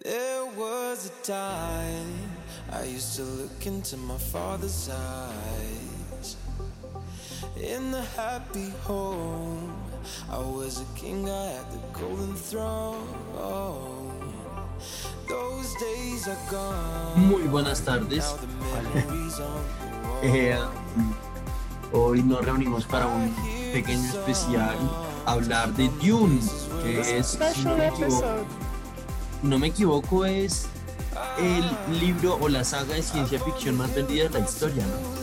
There was a time I used to look into my father's eyes. In the happy home, I was a king, I had the golden throne. Those days are gone. Muy buenas tardes. Eh, hoy nos reunimos para un pequeño especial, hablar de Dune, que es, si no equivoco, no me equivoco, es el libro o la saga de ciencia ficción más vendida de la historia, ¿no?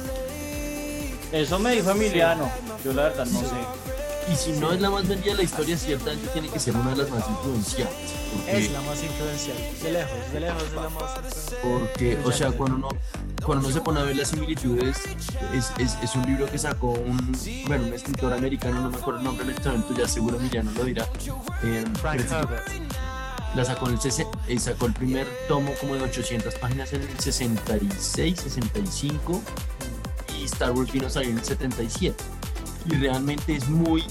Eso me dijo Emiliano. Yo la verdad no sé. Y si no es la más vendida de la historia, ciertamente tiene que ser una de las más influenciadas. Porque, Es la más influencial. De lejos, de lejos es la más influencial. porque, o sea, cuando uno, cuando uno se pone a ver las similitudes, es, es, es un libro que sacó un, bueno, un escritor americano, no me acuerdo el nombre en este momento, ya seguro Emiliano lo dirá. eh, Frank Herbert. La sacó en el eh, sacó el primer tomo como de 800 páginas en el 66, 65 y Star Wars vino a salir en el 77 y realmente es muy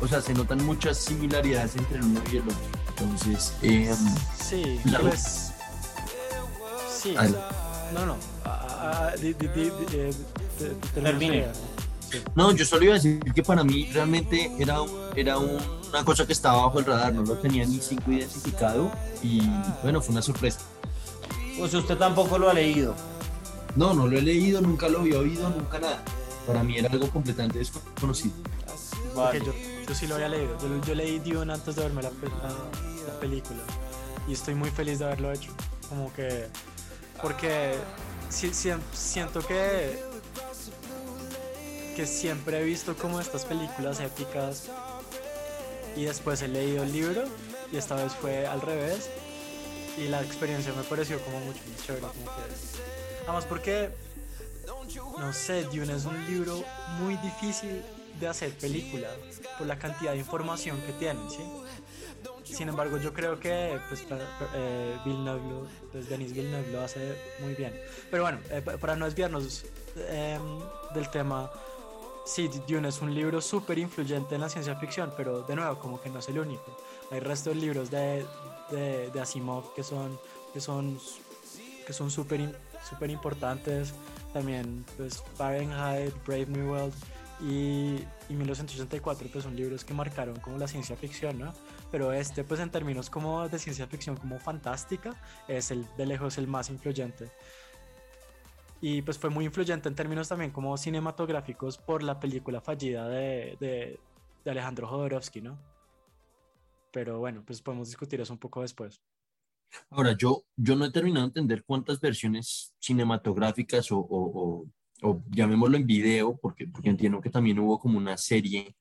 o sea se notan muchas similaridades entre el uno y el otro entonces eh, Sí, La- pues. Sí, o Al- sea, no, no. di- di- di- di- eh, te- te- termina Termine. no yo solo iba a decir que para mí realmente era, un- era un- una cosa que estaba bajo el radar no lo tenía ni cinco identificado y bueno fue una sorpresa Pues usted tampoco lo ha leído. no no lo he leído nunca lo había oído nunca nada para mí era algo completamente desconocido Vale. Yo, yo sí lo había leído. Yo, yo leí Dune antes de verme la, la- la película. Y estoy muy feliz de haberlo hecho. Como que. Porque si- si- siento que. Que siempre he visto como estas películas épicas. Y después he leído el libro. Y esta vez fue al revés. Y la experiencia me pareció como mucho más chévere. Como que, además porque. No sé, Dune es un libro muy difícil de hacer película por la cantidad de información que tiene, ¿sí? Sin embargo, yo creo que pues, eh, Villeneuve lo- pues, Denis Villeneuve lo hace muy bien. Pero bueno, eh, pa- para no desviarnos em, del tema, sí, Dune es un libro súper influyente en la ciencia ficción, pero de nuevo, como que no es el único. Hay resto de libros de, de, Asimov que son que son que son súper súper importantes. También, pues, Fahrenheit, Brave New World y, y 1984, pues son libros que marcaron como la ciencia ficción, ¿no? Pero este, pues en términos como de ciencia ficción como fantástica, es el de lejos el más influyente. Y pues fue muy influyente en términos también como cinematográficos por la película fallida de, de, de Alejandro Jodorowsky, ¿no? Pero bueno, pues podemos discutir eso un poco después. Ahora, yo, yo no he terminado de entender cuántas versiones cinematográficas o, o, o- o llamémoslo en video, porque, porque entiendo que también hubo como una serie,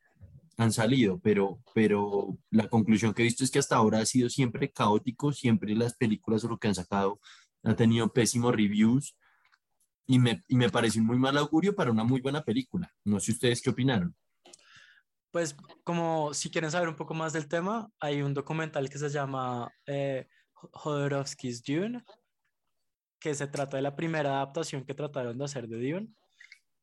han salido, pero, pero la conclusión que he visto es que hasta ahora ha sido siempre caótico, siempre las películas o lo que han sacado han tenido pésimos reviews y me, y me parece un muy mal augurio para una muy buena película. No sé ustedes qué opinaron. Pues como si quieren saber un poco más del tema, hay un documental que se llama eh, Jodorowsky's Dune, que se trata de la primera adaptación que trataron de hacer de Dune,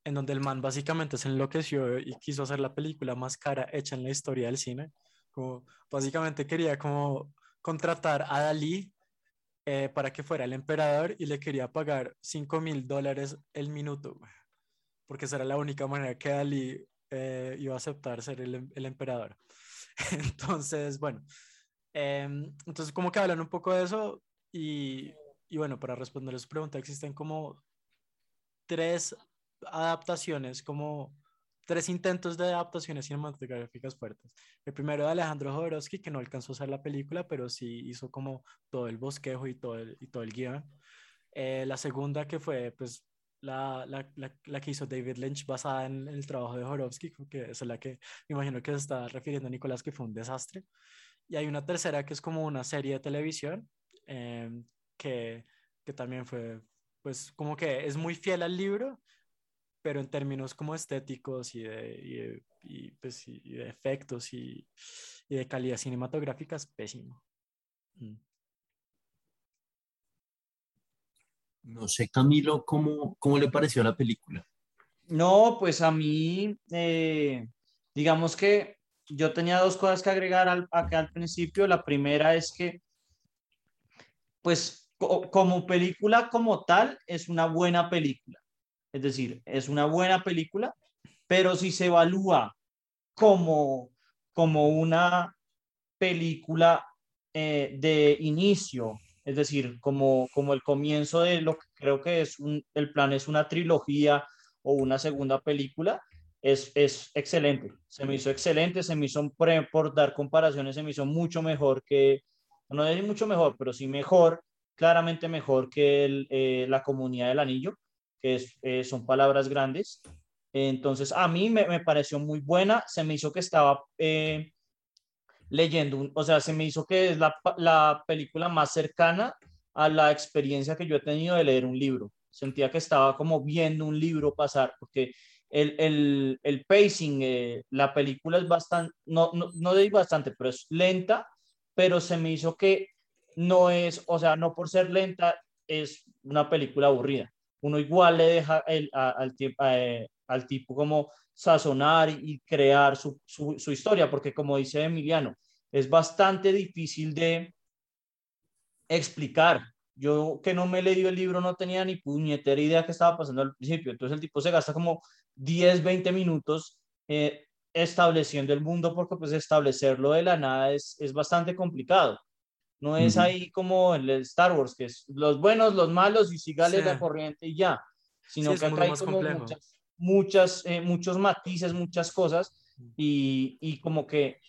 en donde el man básicamente se enloqueció y quiso hacer la película más cara hecha en la historia del cine. Como básicamente quería como contratar a Dalí eh, para que fuera el emperador y le quería pagar 5 mil dólares el minuto, porque esa era la única manera que Dalí eh, iba a aceptar ser el, em- el emperador. Entonces, bueno, em, entonces como que hablan un poco de eso y, y bueno, para responder a su pregunta, existen como tres adaptaciones, como tres intentos de adaptaciones cinematográficas fuertes. El primero de Alejandro Jodorowsky, que no alcanzó a hacer la película, pero sí hizo como todo el bosquejo y todo el, y todo el guion. Eh, la segunda que fue pues la, la, la, la que hizo David Lynch basada en, el trabajo de Jodorowsky, que es la que me imagino que se está refiriendo Nicolás, que fue un desastre. Y hay una tercera que es como una serie de televisión, eh, que, que también fue, pues como que es muy fiel al libro, pero en términos como estéticos y de, y de, y, pues, y de efectos y, y, de calidad cinematográfica es pésimo. Mm. No sé, Camilo, ¿cómo, cómo le pareció la película? No, pues a mí, eh, digamos que yo tenía dos cosas que agregar al, acá al principio. La primera es que pues como película como tal, es una buena película. Es decir, es una buena película, pero si se evalúa como, como una película eh, de inicio, es decir, como, como el comienzo de lo que creo que es un, el plan es una trilogía o una segunda película, es, es excelente. Se me hizo excelente, se me hizo, por, dar comparaciones, se me hizo mucho mejor que, no es mucho mejor, pero sí mejor, claramente mejor que eh, la comunidad del anillo, que es, eh, son palabras grandes. Entonces, a mí me, me, pareció muy buena, se me hizo que estaba eh, leyendo, o sea, se me hizo que es la, la película más cercana a la experiencia que yo he tenido de leer un libro. Sentía que estaba como viendo un libro pasar, porque el, el, el pacing, eh, la película es bastante, no, no, no digo bastante, pero es lenta, pero se me hizo que no es, o sea, no por ser lenta, es una película aburrida. Uno igual le deja eh, al tipo como sazonar y crear su, historia, porque como dice Emiliano, es bastante difícil de explicar. Yo que no me leído el libro no tenía ni puñetera idea qué estaba pasando al principio. Entonces el tipo se gasta como 10, 20 minutos eh, estableciendo el mundo porque pues establecerlo de la nada es, es bastante complicado. No es uh -huh. ahí como el Star Wars, que es los buenos, los malos y sigales sí. la corriente y ya, sino sí, que acá hay como complejo. muchas, muchas eh, muchos matices, muchas cosas y, y como que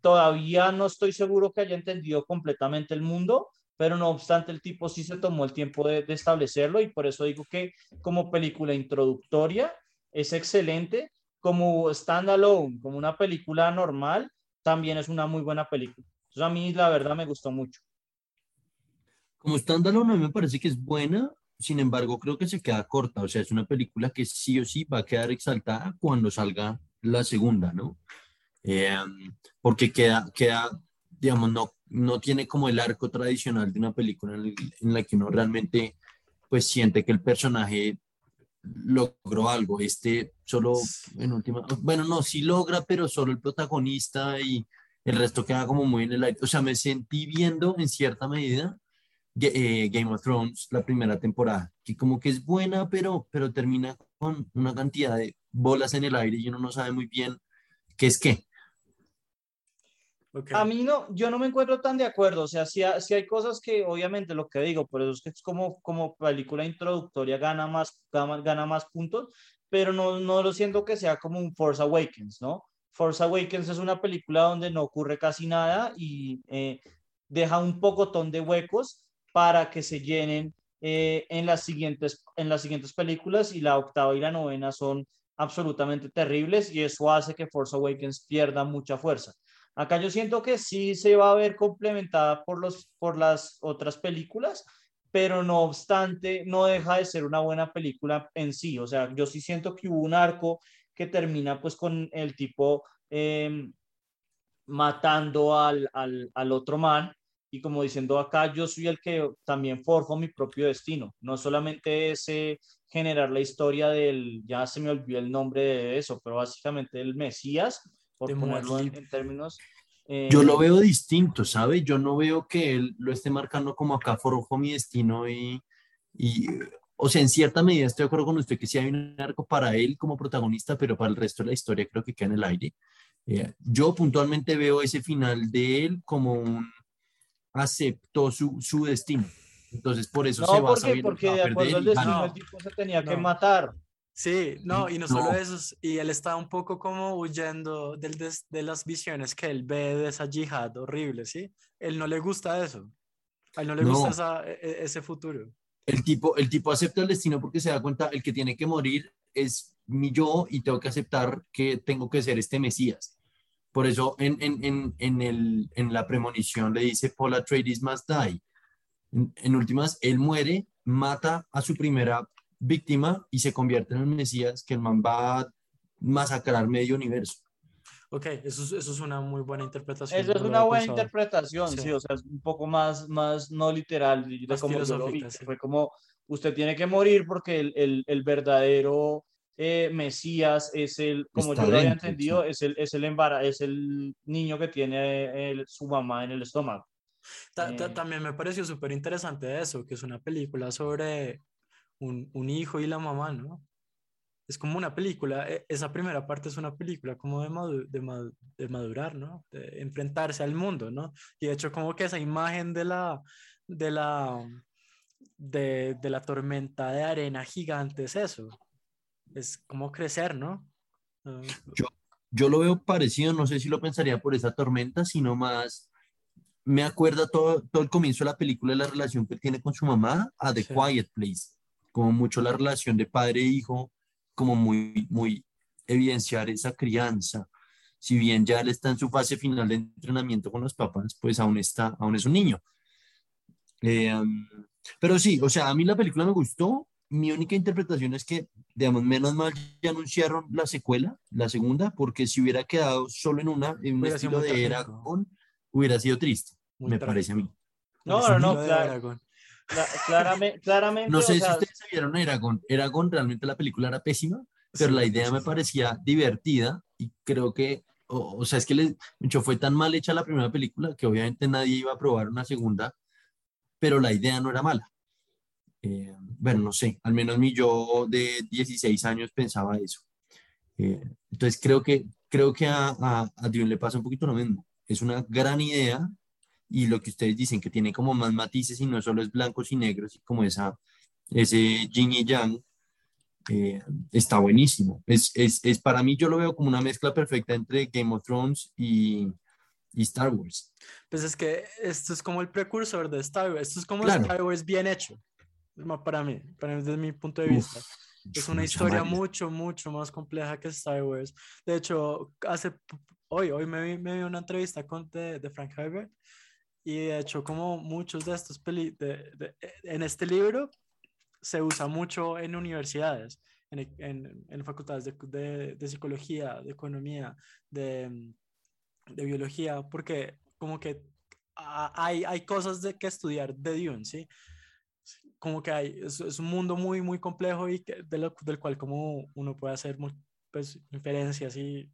todavía no estoy seguro que haya entendido completamente el mundo, pero no obstante el tipo sí se tomó el tiempo de, de, establecerlo y por eso digo que como película introductoria es excelente, como standalone, como una película normal, también es una muy buena película. Entonces a mí la verdad me gustó mucho. Como standalone a mí me parece que es buena, sin embargo creo que se queda corta, o sea, es una película que sí o sí va a quedar exaltada cuando salga la segunda, ¿no? Eh, porque queda, queda, digamos, no, no tiene como el arco tradicional de una película en, en la que uno realmente pues siente que el personaje logró algo. Este solo en última, bueno, no, sí logra, pero solo el protagonista y el resto queda como muy en el aire. O sea, me sentí viendo en cierta medida eh, Game of Thrones la primera temporada, que como que es buena, pero, pero termina con una cantidad de bolas en el aire y uno no sabe muy bien qué es qué. Okay. A mí no, yo no me encuentro tan de acuerdo, o sea, sí, sí, hay cosas que obviamente lo que digo, por eso es que es como, como película introductoria gana más, gana, gana más puntos, pero no, no lo siento que sea como un Force Awakens, ¿no? Force Awakens es una película donde no ocurre casi nada y eh, deja un pocotón de huecos para que se llenen eh, en, las siguientes, en las siguientes películas y la octava y la novena son absolutamente terribles y eso hace que Force Awakens pierda mucha fuerza. Acá yo siento que sí se va a ver complementada por, los, por las otras películas, pero no obstante, no deja de ser una buena película en sí. O sea, yo sí siento que hubo un arco que termina pues con el tipo eh, matando al, al, al, otro man y como diciendo acá, yo soy el que también forjo mi propio destino. No solamente ese generar la historia del, ya se me olvidó el nombre de eso, pero básicamente el Mesías por ponerlo en, en, términos... Eh... Yo lo veo distinto, ¿sabe? Yo no veo que él lo esté marcando como acá forjo mi destino y, y, o sea, en cierta medida estoy de acuerdo con usted que sí hay un arco para él como protagonista, pero para el resto de la historia creo que queda en el aire. Eh, yo puntualmente veo ese final de él como un aceptó su, su destino. Entonces, por eso no, se va porque, a saber. Porque de acuerdo al destino, no, el tipo se tenía no. que matar. Sí, no, y no solo eso, y él está un poco como huyendo del, de, de, las visiones que él ve de esa yihad horrible, ¿sí? Él no le gusta eso, a él no le no. gusta esa, e, ese futuro. El tipo, el tipo acepta el destino porque se da cuenta, el que tiene que morir es mi yo y tengo que aceptar que tengo que ser este Mesías. Por eso en, en, en, en, el, la premonición le dice, Paul Atreides must die. En últimas, él muere, mata a su primera víctima y se convierte en el Mesías que el man va a masacrar medio universo. Ok, eso es, eso es una muy buena interpretación. Eso es una buena interpretación, sí. sí. o sea, es un poco más, más no literal, de como yo lo vi, sí. fue como, usted tiene que morir porque el, el, el verdadero eh, Mesías es el, como Está yo lo había entendido, sí. es, el, es, el embarazo, es el niño que tiene el, su mamá en el estómago. Ta- ta- Eh. También me pareció súper interesante eso, que es una película sobre un, un hijo y la mamá, ¿no? Es como una película, e- esa primera parte es una película como de, madu- de, de madurar, ¿no? De enfrentarse al mundo, ¿no? Y de hecho como que esa imagen de la, de la, de, de la tormenta de arena gigante es eso, es como crecer, ¿no? Ah, Yo lo veo parecido, no sé si lo pensaría por esa tormenta, sino más, me acuerda todo, todo el comienzo de la película, la relación que él tiene con su mamá, a The Sí. Quiet Place, como mucho la relación de padre e hijo, como muy, muy evidenciar esa crianza. Si bien ya él está en su fase final de entrenamiento con los papás, pues aún está, aún es un niño. Eh, pero sí, o sea, a mí la película me gustó. Mi única interpretación es que, digamos, menos mal ya anunciaron la secuela, la segunda, porque si hubiera quedado solo en una, en un estilo de trágico. Eragon, hubiera sido triste, muy me parece a mí. trágico. No, no, no, claro. Claramente, claramente, No sé si sea, ustedes se vieron Eragon. Eragon, realmente la película era pésima, pero Sí, la idea me sí. parecía divertida y creo que, o, o sea, es que le, de hecho, fue tan mal hecha la primera película que obviamente nadie iba a probar una segunda, pero la idea no era mala. Eh, bueno, no sé, al menos mi yo de 16 años pensaba eso. Eh, entonces creo que, creo que a, a, a Dune le pasa un poquito lo mismo. Es una gran idea y lo que ustedes dicen que tiene como más matices y no solo es blancos y negros y como esa, ese yin y yang, eh, está buenísimo. Es, es, es para mí yo lo veo como una mezcla perfecta entre Game of Thrones y, y Star Wars. Pues es que esto es como el precursor de Star Wars. Esto es como Claro. Star Wars bien hecho. Para mí, para mí, desde mi punto de Uf, vista. Es una historia mucho, mucho más compleja que Star Wars. De hecho, hace, hoy, hoy me vi, me vi una entrevista con, de, de Frank Herbert y de hecho como muchos de estos peli, de, de- en este libro se usa mucho en universidades, en, en, en facultades de, de, psicología, de economía, de, de biología, porque como que hay, hay cosas de que estudiar de Dune, ¿sí? Como que hay, es, es un mundo muy, muy complejo y que, lo- del cual como uno puede hacer pues, inferencias y,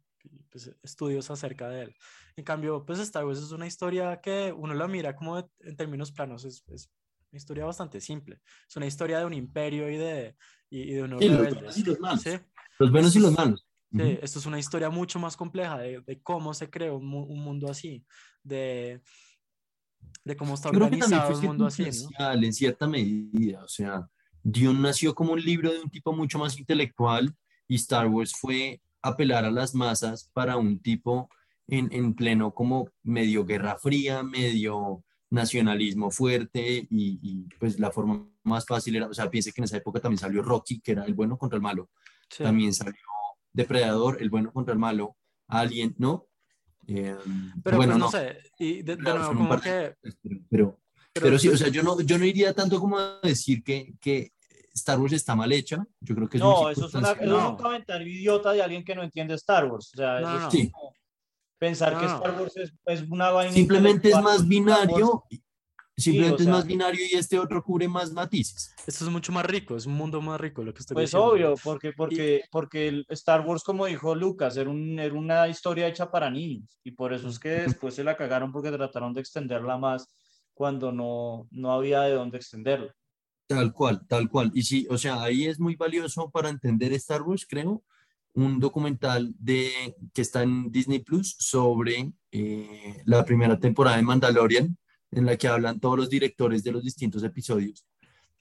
pues, estudios acerca de él. En cambio, pues Star Wars es una historia que uno la mira como de- en términos planos, es, es una historia bastante simple. Es una historia de un imperio y de, y, y de unos Sí, rebeldes. los malos. ¿sí? Los buenos y los malos. Sí, esto es una historia mucho más compleja de, de cómo se creó un, un mundo así, de, de cómo está organizado un mundo así, ¿no? en cierta medida. O sea, Dune nació como un libro de un tipo mucho más intelectual y Star Wars fue apelar a las masas para un tipo en, en pleno como medio guerra fría, medio nacionalismo fuerte y, y, pues la forma más fácil era, o sea, piense que en esa época también salió Rocky, que era el bueno contra el malo, Sí. también salió Depredador, el bueno contra el malo, Alien, ¿no? Eh, Pero bueno, pues no, no, sé, y de, de Claro, nuevo como par de- que... pero, pero pero sí, o sea, yo no, yo no iría tanto como a decir que, que Star Wars está mal hecha. Yo creo que es no, eso es, una, circunstancial. eso es un comentario idiota de alguien que no entiende Star Wars. O sea, No, eso no. Sí. pensar que No. Star Wars es, es una vaina. Simplemente es más binario. Simplemente sea- es más binario y este otro cubre más matices. Esto es mucho más rico, es un mundo más rico lo que estoy Pues diciendo. obvio, porque, porque, porque el Star Wars, como dijo Lucas, era, un, era una historia hecha para niños. Y por eso es que después se la cagaron porque trataron de extenderla más cuando no, no había de dónde extenderla. Tal cual, tal cual. Y sí, o sea, ahí es muy valioso para entender Star Wars, creo, un documental de, que está en Disney Plus sobre eh, la primera temporada de Mandalorian, en la que hablan todos los directores de los distintos episodios.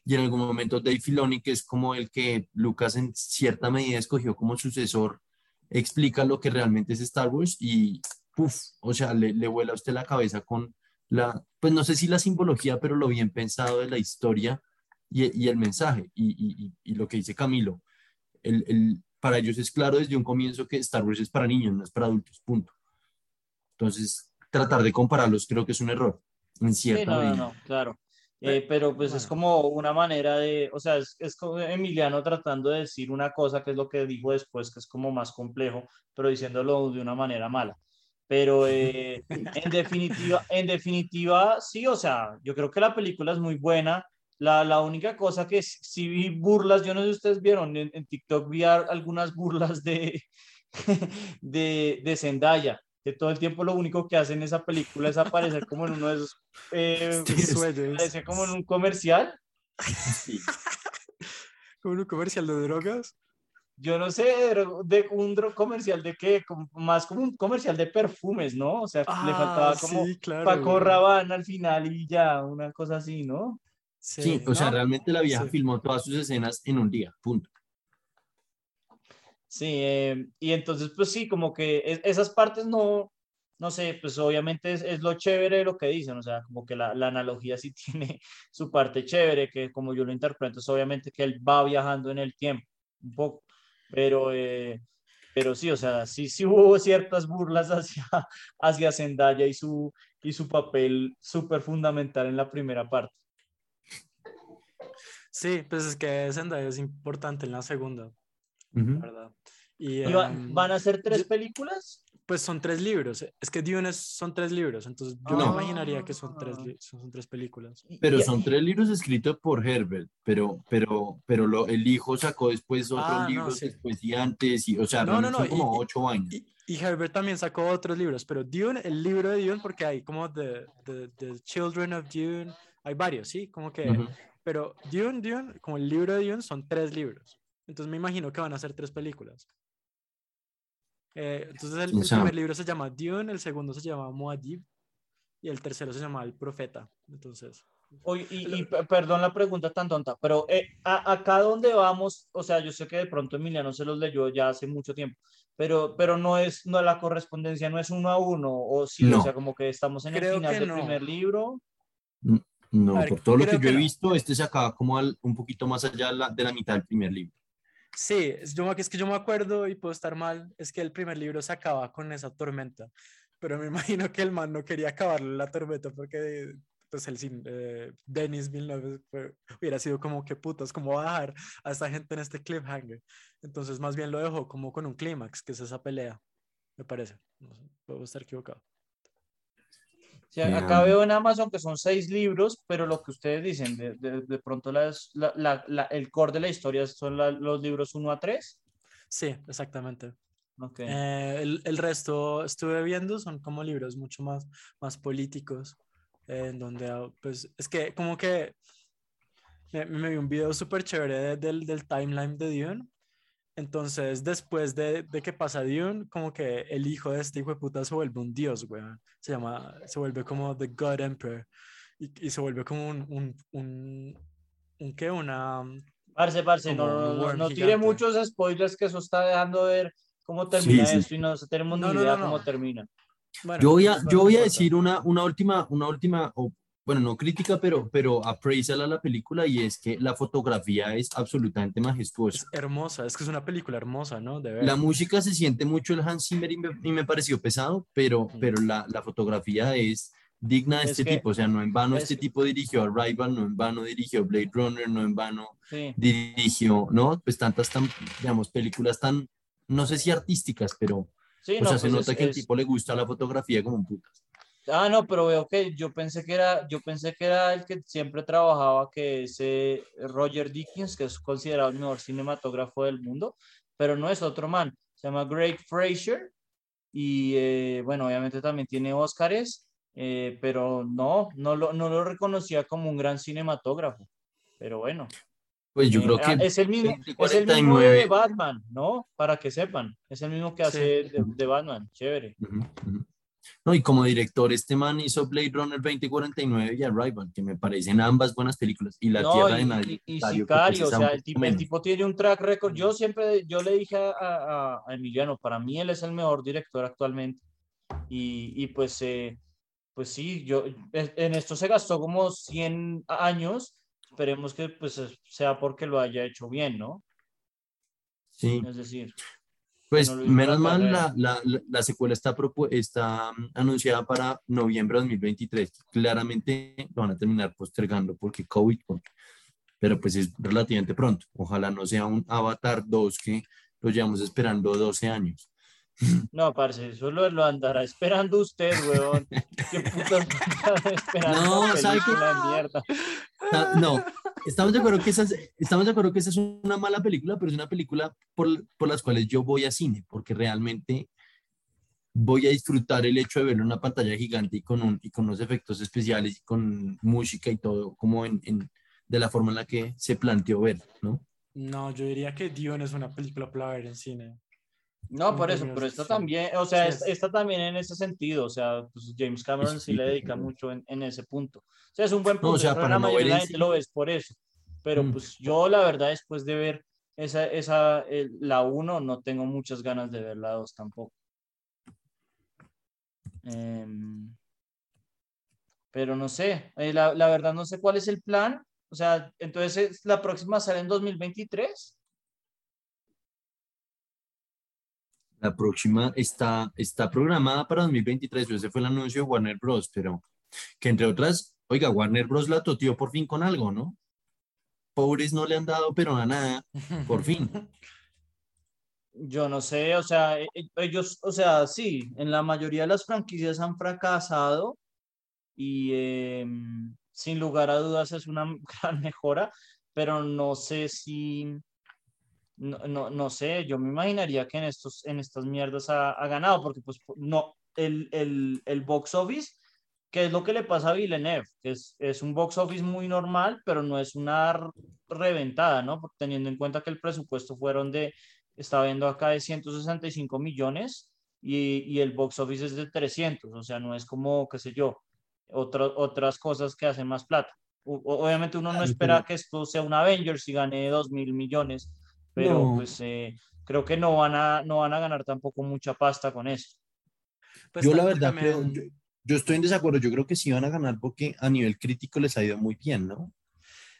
Y en algún momento Dave Filoni, que es como el que Lucas en cierta medida escogió como sucesor, explica lo que realmente es Star Wars y, puff, o sea, le, le vuela a usted la cabeza con la, pues no sé si la simbología, pero lo bien pensado de la historia y, y el mensaje y, y- y- y lo que dice Camilo. El, el- para ellos es claro desde un comienzo que Star Wars es para niños, no es para adultos, punto. Entonces, tratar de compararlos creo que es un error, en Sí, cierta no, no, medida. no, claro. Eh, pero pues es como una manera de, o sea, es, es como Emiliano tratando de decir una cosa que es lo que dijo después, que es como más complejo, pero diciéndolo de una manera mala. Pero eh, en definitiva, en definitiva, sí, o sea, yo creo que la película es muy buena. La, la única cosa que sí- sí vi burlas, yo no sé si ustedes vieron, en, en TikTok vi algunas burlas de, de, de Zendaya, que todo el tiempo lo único que hace en esa película es aparecer como en uno de esos, eh, Sí, sueños. parece como en un comercial. Sí. Como un comercial de drogas. Yo no sé, de, un dro- comercial de qué, como- más como un comercial de perfumes, ¿no? O sea, le faltaba Ah, como sí, claro, Paco. Rabanne al final y ya, una cosa así, ¿no? Sí, o sea, realmente la vieja Sí. filmó todas sus escenas en un día, punto. Sí, eh, y entonces, pues sí, como que es- esas partes no, no sé, pues obviamente es, es lo chévere de lo que dicen, o sea, como que la, la analogía sí tiene su parte chévere, que como yo lo interpreto, es obviamente que él va viajando en el tiempo, un poco, pero, eh, pero sí, o sea, sí, sí hubo ciertas burlas hacia, hacia Zendaya y su, y su papel súper fundamental en la primera parte. Sí, pues es que Zendaya es importante en la segunda, Ujú. la ¿verdad? Y, ¿Y va- em, van a ser tres yo- películas? Pues son tres libros. Es que Dune es- son tres libros, entonces yo me No. imaginaría que son tres, son, son tres películas. Pero son tres libros escritos por Herbert, pero, pero, pero lo, el hijo sacó después otros Ah, no, libros sí. después y antes, y, o sea, No, no, no, son como y- ocho años. Y, y Herbert también sacó otros libros, pero Dune, el libro de Dune, porque hay como The, the, the Children of Dune, hay varios, ¿sí? Como que, Ujú. Pero Dune, Dune, como el libro de Dune son tres libros. Entonces me imagino que van a ser tres películas. Eh, entonces el, primer libro se llama Dune, el segundo se llama Muad'Dib y el tercero se llama El Profeta. Entonces, Oye, y, y pe- perdón la pregunta tan tonta, pero eh, a- acá donde vamos, o sea, yo sé que de pronto Emiliano se los leyó ya hace mucho tiempo, pero, pero no es, no la correspondencia no es uno a uno, o sí, No. o sea, como que estamos en el final del no. primer libro. No, ver, por todo lo que yo que he no. visto, este se acaba como al- un poquito más allá de la, de la mitad del primer libro. Sí, es, yo, es que yo me acuerdo y puedo estar mal, es que el primer libro se acaba con esa tormenta, pero me imagino que el man no quería acabarlo la tormenta porque pues el eh, Denis Villeneuve fue- hubiera sido como que putas, como va a dejar a esta gente en este cliffhanger. Entonces más bien lo dejó como con un clímax, que es esa pelea, me parece. No sé, puedo estar equivocado. Eh, acá veo en Amazon que son seis libros, pero lo que ustedes dicen, de, de, de pronto las, la, la- la- el core de la historia son los libros 1 a 3. Sí, exactamente. Ok. Eh, el, el resto estuve viendo son como libros mucho más, más políticos, eh, en donde, ah, pues, es que como que me, me vi un video súper chévere de- del, del timeline de Dune. Entonces, después de, de que pasa Dune, como que el hijo de este hijo de puta se vuelve un dios, weón. Se llama, se vuelve como The God Emperor. Y, y se vuelve como un, un, un, un ¿qué? Una, Parce, parce, como no, no, tire muchos spoilers que eso está dejando ver cómo termina sí. esto y no tenemos ni no, idea no, no. cómo termina. bueno, Yo voy a, yo voy a decir una, una última, una última, o, bueno, no crítica, pero, pero appraisal a la película y es que la fotografía es absolutamente majestuosa. Es hermosa, es que es una película hermosa, ¿no? De ver. La música se siente mucho el Hans Zimmer y me, y me pareció pesado, pero, Mm. pero la, la fotografía es digna de Es este que- tipo. O sea, no en vano es este tipo dirigió Arrival, no en vano dirigió Blade Runner, no en vano Sí. dirigió, ¿no? Pues tantas, tan, digamos, películas tan, no sé si artísticas, pero, Sí, o no, sea, se pues nota es- que el tipo le gusta la fotografía como un putas. Ah, no, pero veo que yo pensé que era, yo pensé que era el que siempre trabajaba, que es eh, Roger Dickens, que es considerado el mejor cinematógrafo del mundo, pero no es otro man, se llama Greg Fraser y eh, bueno, obviamente también tiene Óscares, eh, pero no, no lo, no lo reconocía como un gran cinematógrafo, pero bueno. Pues yo Eh, creo ah, que es el mismo, 20, es el mismo de 49. Batman, ¿no? Para que sepan, es el mismo que Sí. hace de, de Batman, chévere. No, y como director, este man hizo Blade Runner 2049 y Arrival, que me parecen ambas buenas películas. Y La No, Tierra y, de Nadie. y- y Sicario, o sea, el tipo, el tipo tiene un track record. Yo siempre, yo le dije a, a- a Emiliano, para mí él es el mejor director actualmente. Y, y pues, eh, pues sí, yo, en esto se gastó como 100 años. Esperemos que pues es- sea porque lo haya hecho bien, ¿no? Sí, Es decir, pues no menos mal, la, la, la- la secuela está, está mm, anunciada para noviembre de 2023. Claramente lo van a terminar postergando porque COVID, pero pues es relativamente pronto. Ojalá no sea un Avatar 2 que lo llevamos esperando 12 años. no, parce, eso lo, lo andará esperando usted, weón. ¿Qué andará esperando No, ¿sabe qué? Ah, No, estamos de acuerdo que esa es, estamos de acuerdo que esa es una mala película, pero es una película por, por las cuales yo voy a cine, porque realmente voy a disfrutar el hecho de verlo en una pantalla gigante y con, un, y con unos efectos especiales y con música y todo, como en, en, de la forma en la que se planteó ver, ¿no? No, yo diría que Dune es una película para ver en cine. No, por eso, pero sí. también, o sea, Sí, esta, es- esta también en ese sentido, o sea, pues James Cameron sí Sí, le dedica mucho en, en ese punto. O sea, es un buen No, punto, o sea, creo que para la no mayoría de la en gente lo ves por eso, pero Mm. pues yo la verdad después de ver esa, esa, el- la 1 no tengo muchas ganas de ver la 2 tampoco. Em, pero no sé, eh, la, la verdad no sé cuál es el plan, o sea, entonces ¿es- la próxima sale en 2023. La próxima está, está programada para 2023, pero ese fue el anuncio de Warner Bros., pero que entre otras, oiga, Warner Bros. la toteó por fin con algo, ¿no? Pobres no le han dado, pero a nada, por fin. Yo no sé, o sea, e- e- ellos, o sea, sí, en la mayoría de las franquicias han fracasado y em, sin lugar a dudas es una gran mejora, pero no sé si, no, no, no sé, yo me imaginaría que en estos, en estas mierdas ha, ha ganado, porque pues no, el, el, el box office, que es lo que le pasa a Villeneuve, que es, es un box office muy normal, pero no es una reventada, ¿no? Teniendo en cuenta que el presupuesto fueron de, estaba viendo acá de 165 millones y, y el box office es de 300, o sea, no es como, qué sé yo, otro- otras cosas que hacen más plata. O- obviamente uno no espera que esto sea un Avengers y gane 2 mil millones, pero No. pues eh, creo que no van, a, no van a ganar tampoco mucha pasta con eso. Pues yo la verdad creo, yo, yo estoy en desacuerdo, yo creo que sí van a ganar porque a nivel crítico les ha ido muy bien, ¿no?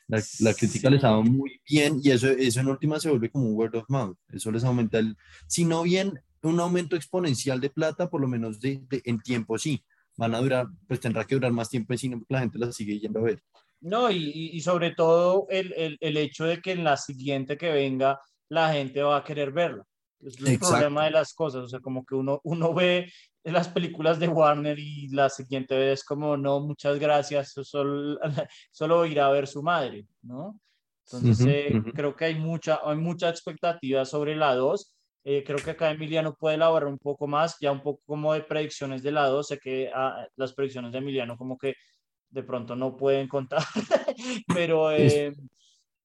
La, la crítica Sí. les ha dado muy bien y eso, eso en última se vuelve como un word of mouth, eso les aumenta el, si no bien un aumento exponencial de plata, por lo menos de, de- en tiempo sí, van a durar, pues tendrá que durar más tiempo en cine porque la gente la sigue yendo a ver. No, y, y- sobre todo el, el, el hecho de que en la siguiente que venga la gente va a querer verla. Es el Exacto. problema de las cosas, o sea, como que uno, uno ve las películas de Warner y la siguiente vez es como, no, muchas gracias, solo, solo ir a ver su madre, ¿no? Entonces, Ujú, eh, ujú. creo que hay mucha, hay mucha expectativa sobre la 2. Eh, creo que acá Emiliano puede elaborar un poco más, ya un poco como de predicciones de la 2. Sé que ah, las predicciones de Emiliano como que de pronto no pueden contar, pero eh,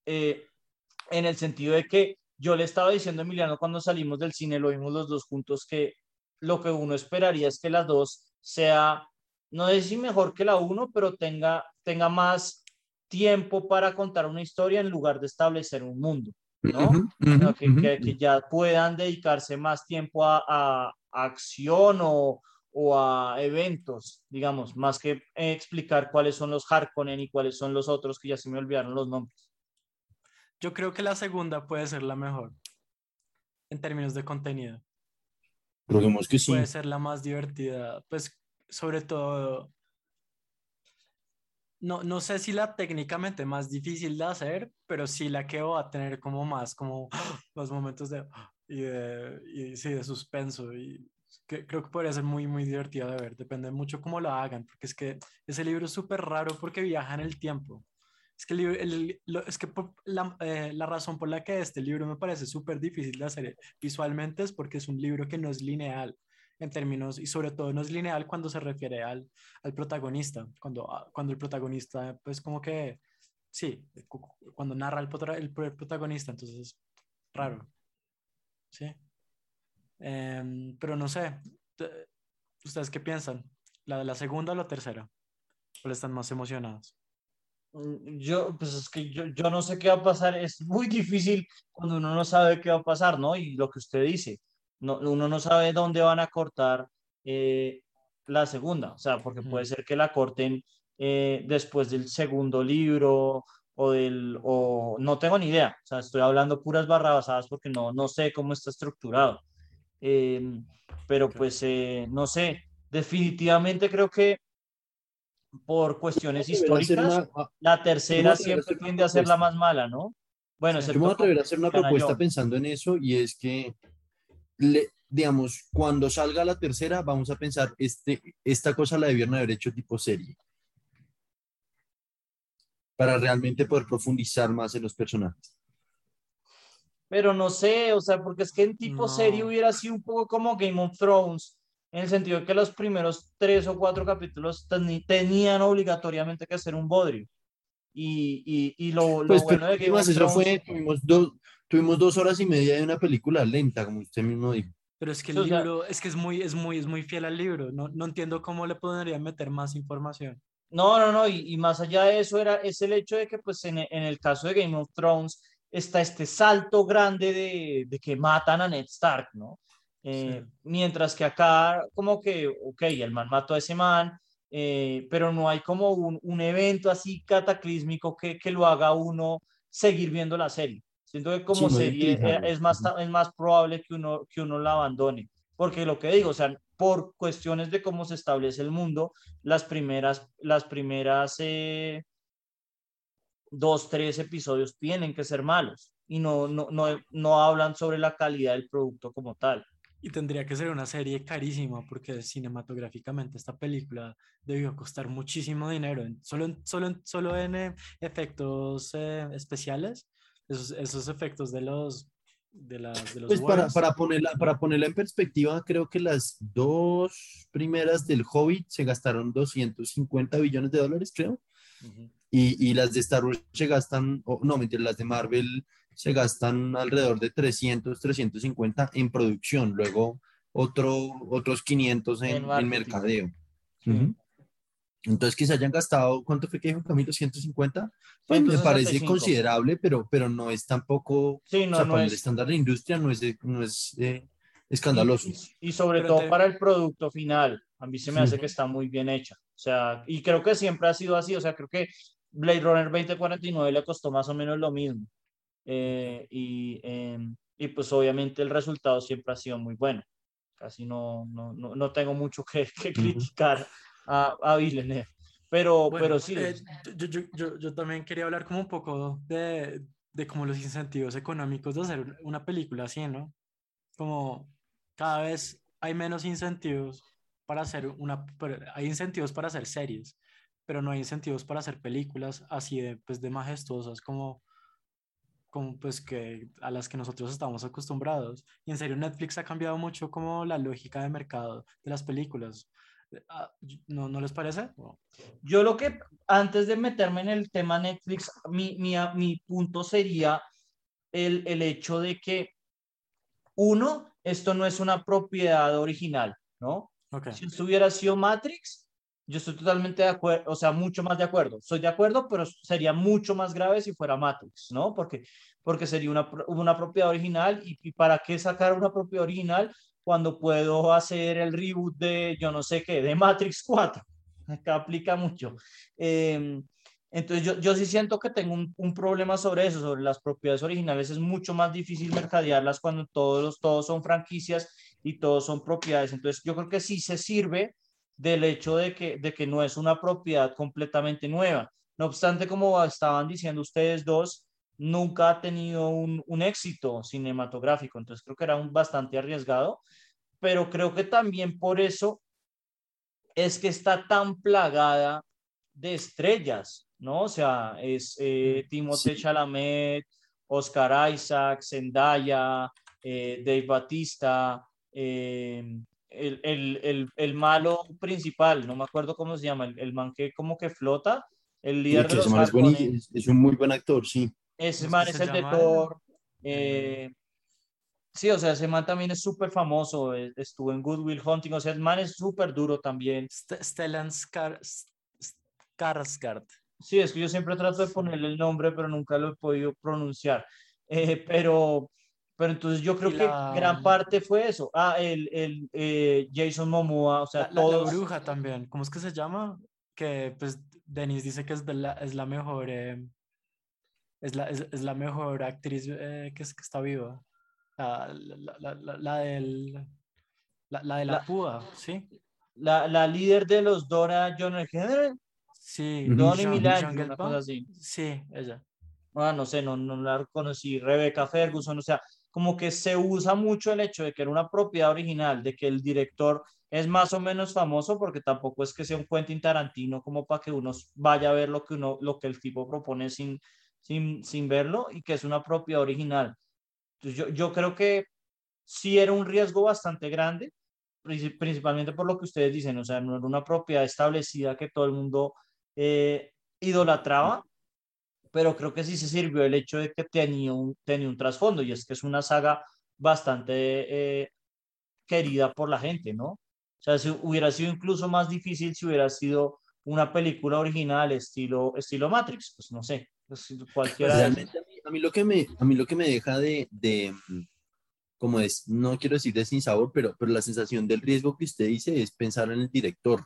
eh, en el sentido de que yo le estaba diciendo a Emiliano cuando salimos del cine, lo vimos los dos juntos, que lo que uno esperaría es que la 2 sea, no sé si mejor que la 1, pero tenga, tenga más tiempo para contar una historia en lugar de establecer un mundo, ¿no? Que, ujú. que- que ya puedan dedicarse más tiempo a, a- a acción o, o a eventos, digamos, más que explicar cuáles son los Harkonnen y cuáles son los otros que ya se me olvidaron los nombres. Yo creo que la segunda puede ser la mejor en términos de contenido. Probemos que sí. Puede ser la más divertida, pues sobre todo, no, no sé si la técnicamente más difícil de hacer, pero sí la que va a tener como más, como los momentos de, y de, y sí, de suspenso. Y que, creo que podría ser muy, muy divertida de ver. Depende mucho cómo lo hagan, porque es que ese libro es súper raro porque viaja en el tiempo. Es que, el el- lo- es que la, eh, la razón por la que este libro me parece súper difícil de hacer visualmente es porque es un libro que no es lineal en términos, y sobre todo no es lineal cuando se refiere al, al protagonista, cuando, ah, cuando el protagonista, pues como que, sí, cu- cu- cuando narra el, el pro- protagonista, entonces es raro, ¿sí? Em, pero no sé, te- ¿ustedes qué piensan? ¿La de la segunda o la tercera? ¿Cuál están más emocionados? Mm, Yo, pues es que yo, yo no sé qué va a pasar. Es muy difícil cuando uno no sabe qué va a pasar, ¿no? Y lo que usted dice, no, uno no sabe dónde van a cortar eh, la segunda, o sea, porque puede ser que la corten eh, después del segundo libro o del, o no tengo ni idea, o sea, estoy hablando puras barrabasadas porque no, no sé cómo está estructurado. Em, pero pues eh, no sé, definitivamente creo que por cuestiones históricas, una- la tercera siempre tiende a ser la más mala, ¿no? Bueno. Yo me voy a excepto atrever a hacer una propuesta pensando en eso y es que, le- digamos, cuando salga la tercera, vamos a pensar, este, esta cosa la debieron haber hecho tipo serie. Para realmente poder profundizar más en los personajes. Pero no sé, o sea, porque es que en tipo serie No. hubiera sido un poco como Game of Thrones, en el sentido de que los primeros tres o cuatro capítulos tenían obligatoriamente que ser un bodrio. Y, y, y lo, lo Pues, bueno de Game of eso Thrones- fue, tuvimos dos, tuvimos dos horas y media de una película lenta, como usted mismo dijo. Pero es que el o sea- libro, es que es muy, es muy, es muy fiel al libro. No, no entiendo cómo le podrían meter más información. No, no, no, y, y más allá de eso era, es el hecho de que pues en, en el caso de Game of Thrones está este salto grande de, de que matan a Ned Stark, ¿no? Eh, Sí. Mientras que acá como que, ok, el man mató a ese man, eh, pero no hay como un, un evento así cataclísmico que, que lo haga uno seguir viendo la serie. Siento que como Sí, serie eh, utilizarlo. es más, es más probable que uno, que uno la abandone. Porque lo que digo, o sea, por cuestiones de cómo se establece el mundo, las primeras, las primeras eh, dos, tres episodios tienen que ser malos y no, no, no, no hablan sobre la calidad del producto como tal. Y tendría que ser una serie carísima porque cinematográficamente esta película debió costar muchísimo dinero. en- Solo en, solo en, solo en eh, efectos eh, especiales, esos, esos efectos de los, de, las de los Pues para, para, ponerla, para ponerla en perspectiva, creo que las dos primeras del Hobbit se gastaron 250 billones de dólares, creo. Y, y las de Star Wars se gastan, o no, mentira, las de Marvel se gastan alrededor de 300, 350 en producción, luego otro, otros 500 en, En mercadeo. Sí. Ujú. Entonces que se hayan gastado, ¿cuánto fue que dijo Camilo? 150. Pues me parece 165. considerable, pero, pero no es tampoco, Sí, o no, sea, no para el es. estándar de industria no es, no es eh, escandaloso. y- y sobre Pero todo te- para el producto final, a mí se me hace que está muy bien hecha. O sea, y creo que siempre ha sido así. O sea, creo que Blade Runner 2049 le costó más o menos lo mismo. Eh, y, em, y pues obviamente el resultado siempre ha sido muy bueno. Casi no, no, no, no tengo mucho que, que criticar a, a Villeneuve. Pero, Bueno, pero sí, eh, yo, yo, yo, yo también quería hablar como un poco de, de como los incentivos económicos de hacer una película así, ¿no? Como cada vez hay menos incentivos para hacer una, pero hay incentivos para hacer series, pero no hay incentivos para hacer películas así de, pues, de majestuosas como, como pues que a las que nosotros estamos acostumbrados. Y en serio, Netflix ha cambiado mucho como la lógica de mercado de las películas. Ah, ¿No, ¿no les parece? Yo lo que, antes de meterme en el tema Netflix, mi, mi, mi punto sería el, el hecho de que, uno, esto no es una propiedad original, ¿no? Si esto hubiera sido Matrix, yo estoy totalmente de acuerdo, o sea, mucho más de acuerdo. Estoy de acuerdo, pero sería mucho más grave si fuera Matrix, ¿no? Porque, porque sería una, una propiedad original y, y ¿para qué sacar una propiedad original cuando puedo hacer el reboot de, yo no sé qué, de Matrix 4? Acá aplica mucho. Eh, entonces yo, yo sí siento que tengo un, un problema sobre eso, sobre las propiedades originales. Es mucho más difícil mercadearlas cuando todos, todos son franquicias y todos son propiedades. Entonces yo creo que sí se sirve del hecho de que, de que no es una propiedad completamente nueva. No obstante, como estaban diciendo ustedes dos, nunca ha tenido un, un éxito cinematográfico. Entonces creo que era un bastante arriesgado, pero creo que también por eso es que está tan plagada de estrellas, ¿no? O sea, es eh, Timothée Sí. Chalamet, Oscar Isaac, Zendaya, eh, Dave Batista, eh, el, el, el, el malo principal, no me acuerdo cómo se llama, el, el man que como que flota, el líder de los es, Harkonnen. es- es un muy buen actor, sí. Ese ¿Cómo es man es el de llama? Thor. eh, sí, o sea, ese man también es súper famoso. eh, Estuvo en Good Will Hunting. O sea, el man es súper duro también. St- Stellan Skar- Skarsgård. Sí, es que yo siempre trato de ponerle el nombre, pero nunca lo he podido pronunciar. Eh, pero, pero entonces yo creo Y que la- gran parte fue eso. Ah, el, el eh, Jason Momoa, o sea, La, la- la todos. bruja también. ¿Cómo es que se llama? Que pues Denise dice que es, de la, es la mejor eh, es, la, es, es la mejor actriz eh, que, es- que está viva. La, la, la, la, la del la, la de la, La- púa, ¿sí? La, la líder de los Dora Joner General, Sí, Jean- Milagro, Jean una cosa así. Sí, ella. ah, no sé, no, no la reconocí, Rebecca Ferguson, o sea, como que se usa mucho el hecho de que era una propiedad original, de que el director es más o menos famoso, porque tampoco es que sea un Quentin Tarantino como para que uno vaya a ver lo que, uno, lo que el tipo propone sin, sin, sin verlo y que es una propiedad original. Entonces yo, yo creo que sí era un riesgo bastante grande, princi- principalmente por lo que ustedes dicen, o sea, no era una propiedad establecida que todo el mundo eh, idolatraba, pero creo que sí se sirvió el hecho de que tenía un, tenía un trasfondo, y es que es una saga bastante eh, querida por la gente, ¿no? O sea, si hubiera sido incluso más difícil si hubiera sido una película original estilo, estilo Matrix, pues no sé, pues cualquiera esas. Realmente a mí, a mí lo que me, a mí lo que me deja de, de, mm, como es, no quiero decir de sin sabor, pero, pero la sensación del riesgo que usted dice es pensar en el director.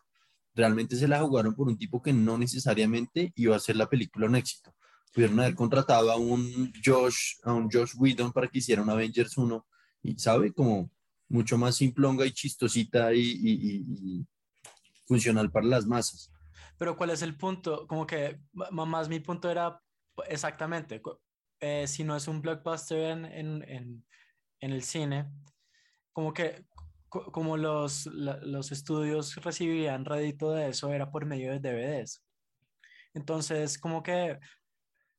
Realmente se la jugaron por un tipo que no necesariamente iba a hacer la película un éxito. Pudieron haber contratado a un Josh, a un Josh Whedon para que hiciera un Avengers 1 y, ¿sabe? Como mucho más simplonga y chistosita y, y- y- y funcional para las masas. Pero ¿cuál es el punto? Como que más mi punto era exactamente, eh, si no es un blockbuster en, en, en, en el cine, como que co- como los, la- los estudios recibían rédito de eso era por medio de DVDs. Entonces, como que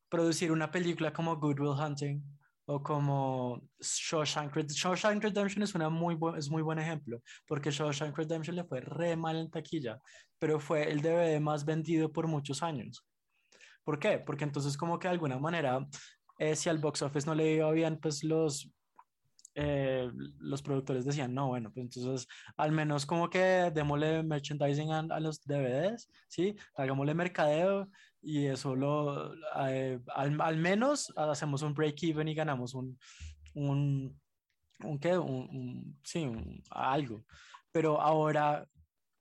producir una película como Good Will Hunting o como Shawshank, Red- Shawshank Redemption es, una muy es muy buen ejemplo, porque Shawshank Redemption le fue re mal en taquilla, pero fue el DVD más vendido por muchos años. ¿Por qué? Porque entonces como que de alguna manera, eh, si al box office no le iba bien, pues los, eh, los productores decían, no, bueno, pues entonces al menos como que démosle merchandising a, a los DVDs, ¿sí? Hagámosle mercadeo y eso lo, eh, al, al menos hacemos un break-even y ganamos un, un, un qué, un, un- sí, un- algo. Pero ahora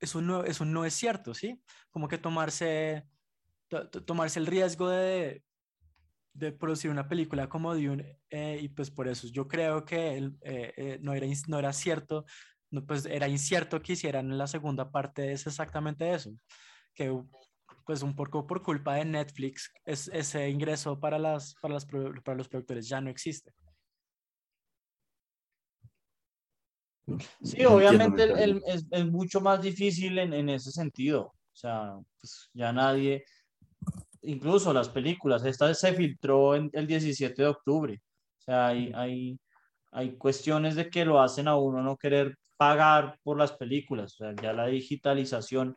eso no, eso no es cierto, ¿sí? Como que tomarse, to- to- tomarse el riesgo de, de producir una película como Dune, eh, y pues por eso yo creo que el- eh, eh, no, era, no era cierto, no, pues era incierto que hicieran la segunda parte, es exactamente eso, que pues un poco por culpa de Netflix, es, ese ingreso para, las, para, las, para los productores ya no existe. Sí, obviamente el- el- es, es mucho más difícil en, en ese sentido. O sea, pues ya nadie, incluso las películas, esta se filtró en el 17 de octubre. O sea, hay, hay, hay cuestiones de que lo hacen a uno no querer pagar por las películas. O sea, ya la digitalización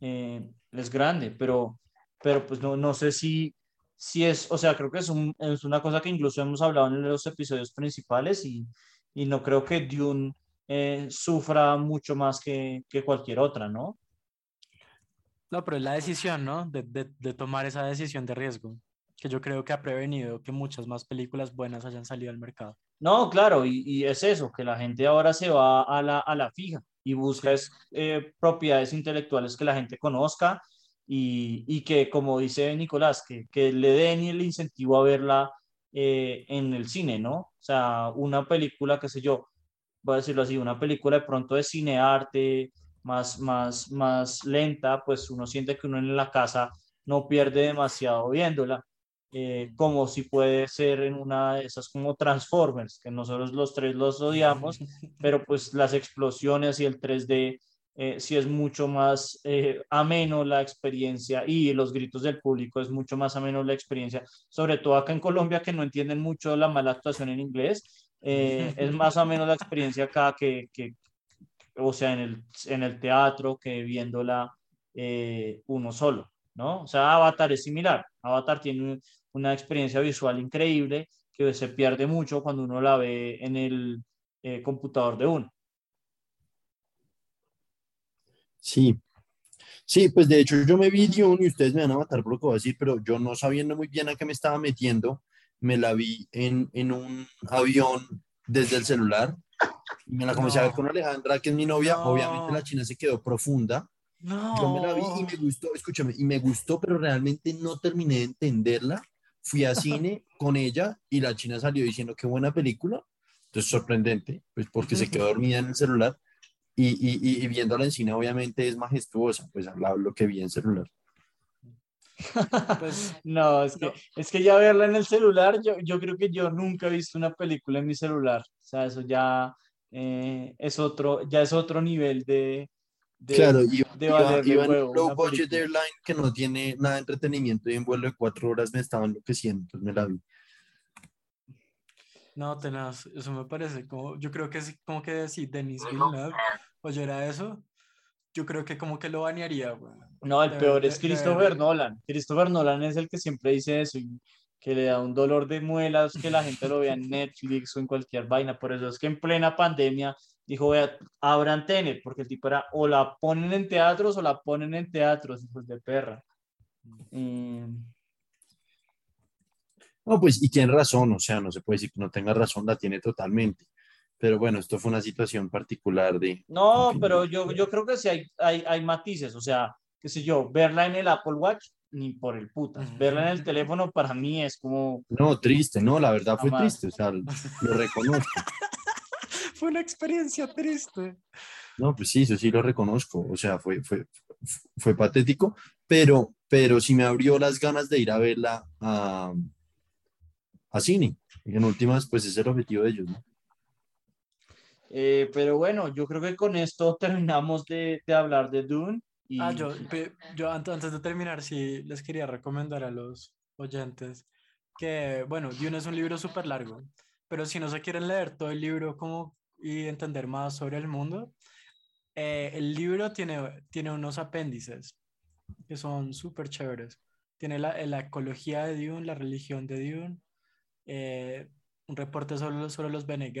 eh, es grande, pero, pero pues no, no sé si, si es, o sea, creo que es, un- es una cosa que incluso hemos hablado en los episodios principales y, y no creo que Dune eh, sufra mucho más que, que cualquier otra, ¿no? No, pero es la decisión, ¿no? De, de, de tomar esa decisión de riesgo, que yo creo que ha prevenido que muchas más películas buenas hayan salido al mercado. No, claro, y, y es eso, que la gente ahora se va a la, a la fija y busca es, eh, propiedades intelectuales que la gente conozca y, y que, como dice Nicolás, que, que le den el incentivo a verla eh, en el cine, ¿no? O sea, una película, qué sé yo, voy a decirlo así, una película de pronto de cinearte más, más, más lenta, pues uno siente que uno en la casa no pierde demasiado viéndola eh, como si puede ser en una de esas como Transformers, que nosotros los tres los odiamos, pero pues las explosiones y el 3D eh, sí es mucho más eh, ameno la experiencia y los gritos del público es mucho más ameno la experiencia, sobre todo acá en Colombia que no entienden mucho la mala actuación en inglés, eh, es más o menos la experiencia acá que, que o sea, en el, en el teatro que viéndola eh, uno solo, ¿no? O sea, Avatar es similar. Avatar tiene una experiencia visual increíble que se pierde mucho cuando uno la ve en el eh, computador de uno. Sí, sí, pues de hecho yo me vi Dune y ustedes me van a matar por lo que voy a decir, pero yo no sabiendo muy bien a qué me estaba metiendo, me la vi en, en un avión desde el celular. Y me la comencé a ver No. con Alejandra, que es mi novia. No. Obviamente la china se quedó profunda. No. Yo me la vi y me gustó, escúchame, y me gustó, pero realmente no terminé de entenderla. Fui a cine con ella y la china salió diciendo qué buena película. Entonces, sorprendente, pues porque se quedó dormida en el celular y, y, y- viéndola en cine, obviamente es majestuosa, pues lo que vi en celular. Pues No, es que, No. es que ya verla en el celular, yo, yo creo que yo nunca he visto una película en mi celular. O sea, eso ya eh, es otro, ya es otro nivel de, de, claro, iba, de iba- valerle iba huevo un low budget película. airline que no tiene nada de entretenimiento y en vuelo de cuatro horas me estaba enloqueciendo, entonces me la vi. no, tenaz, eso me parece como, yo creo que es como que sí, Denis Villeneuve oyera eso, yo creo que como que lo banearía, güey. No, el De- peor de- es Christopher. Nolan. Christopher Nolan es el que siempre dice eso y que le da un dolor de muelas que la gente lo vea en Netflix o en cualquier vaina. Por eso es que en plena pandemia dijo, vea, abran Tenet, porque el tipo era o la ponen en teatros o la ponen en teatros, hijos de perra. Mm, No, pues, y tiene razón, o sea, no se puede decir que no tenga razón, la tiene totalmente. Pero bueno, esto fue una situación particular de... No, pero yo, yo creo que sí hay, hay, hay matices, o sea, qué sé yo, verla en el Apple Watch, ni por el putas. Ujú. Verla en el teléfono para mí es como, No, triste, no, la verdad fue triste, o sea, lo reconozco. Fue una experiencia triste. No, pues sí, eso sí lo reconozco, o sea, fue, fue, fue patético, pero, pero sí me abrió las ganas de ir a verla a, a cine. Y en últimas, pues ese es el objetivo de ellos, ¿no? eh, pero bueno, yo creo que con esto terminamos de, de hablar de Dune. Y, Ah, yo, yo antes, de terminar, sí les quería recomendar a los oyentes que, bueno, Dune es un libro súper largo, pero si no se quieren leer todo el libro como y entender más sobre el mundo, eh, el libro tiene, tiene unos apéndices que son súper chéveres. Tiene la, la ecología de Dune, la religión de Dune, eh, un reporte sobre, los- sobre los Bene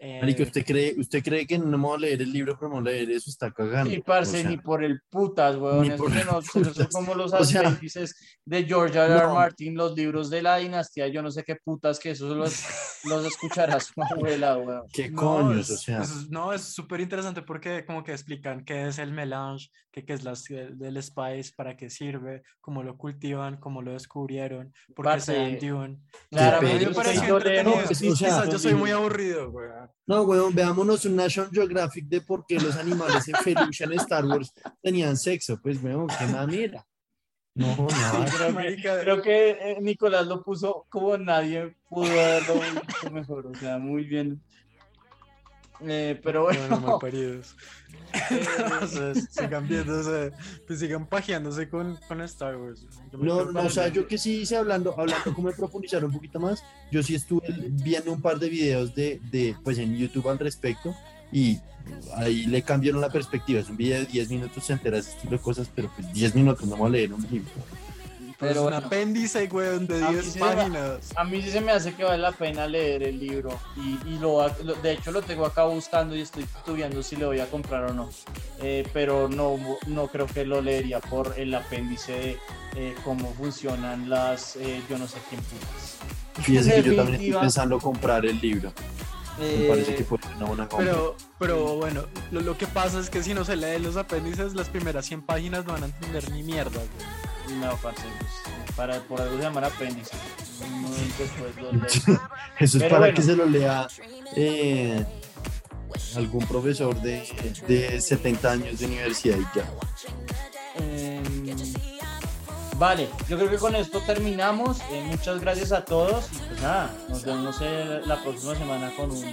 Gesserits. Marico, eh, ¿usted cree, ¿usted cree que no me voy a leer el libro, pero me voy a leer eso? Está cagando. Y parce, O sea, ni por el putas, weón. ni Eso por que el no- putas. como los O sea, apéndices de George R. R. no. Martin, los libros de la dinastía. Yo no sé qué putas, que esos los, los escuchará su abuela, weón. ¿Qué No, coños? O es- sea, es- no, es súper interesante porque como que explican qué es el melange, qué, qué es la, del spice, para qué sirve, cómo lo cultivan, cómo lo descubrieron, por qué se dan Dune. mí me pareció entretenido. o quizás yo soy muy aburrido, güey. No, weón, veámonos un National Geographic de por qué los animales en Felucia en Star Wars tenían sexo. Pues, weón, qué mamera. No, no. Creo que, creo que eh, Nicolás lo puso como nadie pudo visto mejor. O sea, muy bien. Eh, pero bueno, Bueno, malparidos. Entonces, sigan viéndose, pues sigan pajeándose con, con Star Wars. No, no, o sea, yo que sí hice hablando, hablando como de profundizar un poquito más, yo sí estuve viendo un par de videos de, de, pues en YouTube al respecto y ahí le cambiaron la perspectiva, es un video de 10 minutos, se entera ese estilo de cosas, pero pues 10 minutos no voy a leer un libro. Pero es un bueno. apéndice, güey, de A mí 10 sí me va- páginas. A mí sí se me hace que vale la pena leer el libro y, y lo, de hecho lo tengo acá buscando y estoy estudiando si lo voy a comprar o no. Eh, pero no, no creo que lo leería por el apéndice de eh, cómo funcionan las eh, yo no sé quién putas. Fíjese que yo también estoy pensando comprar el libro, me parece que Eh, ser una buena compra. Pero, pero bueno, lo, lo que pasa es que si no se leen los apéndices, las primeras 100 páginas no van a entender ni mierda, güey. No, parce, pues, para, por algo se llaman apéndice. No, después lo leo. Eso es pero para bueno. que se lo lea eh, algún profesor de, de 70 años de universidad y ya. Em, vale, yo creo que con esto terminamos. Eh, muchas gracias a todos y pues nada, nos vemos eh, la próxima semana con un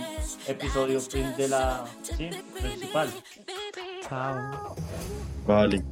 episodio de la sí, principal. Chao. Vale.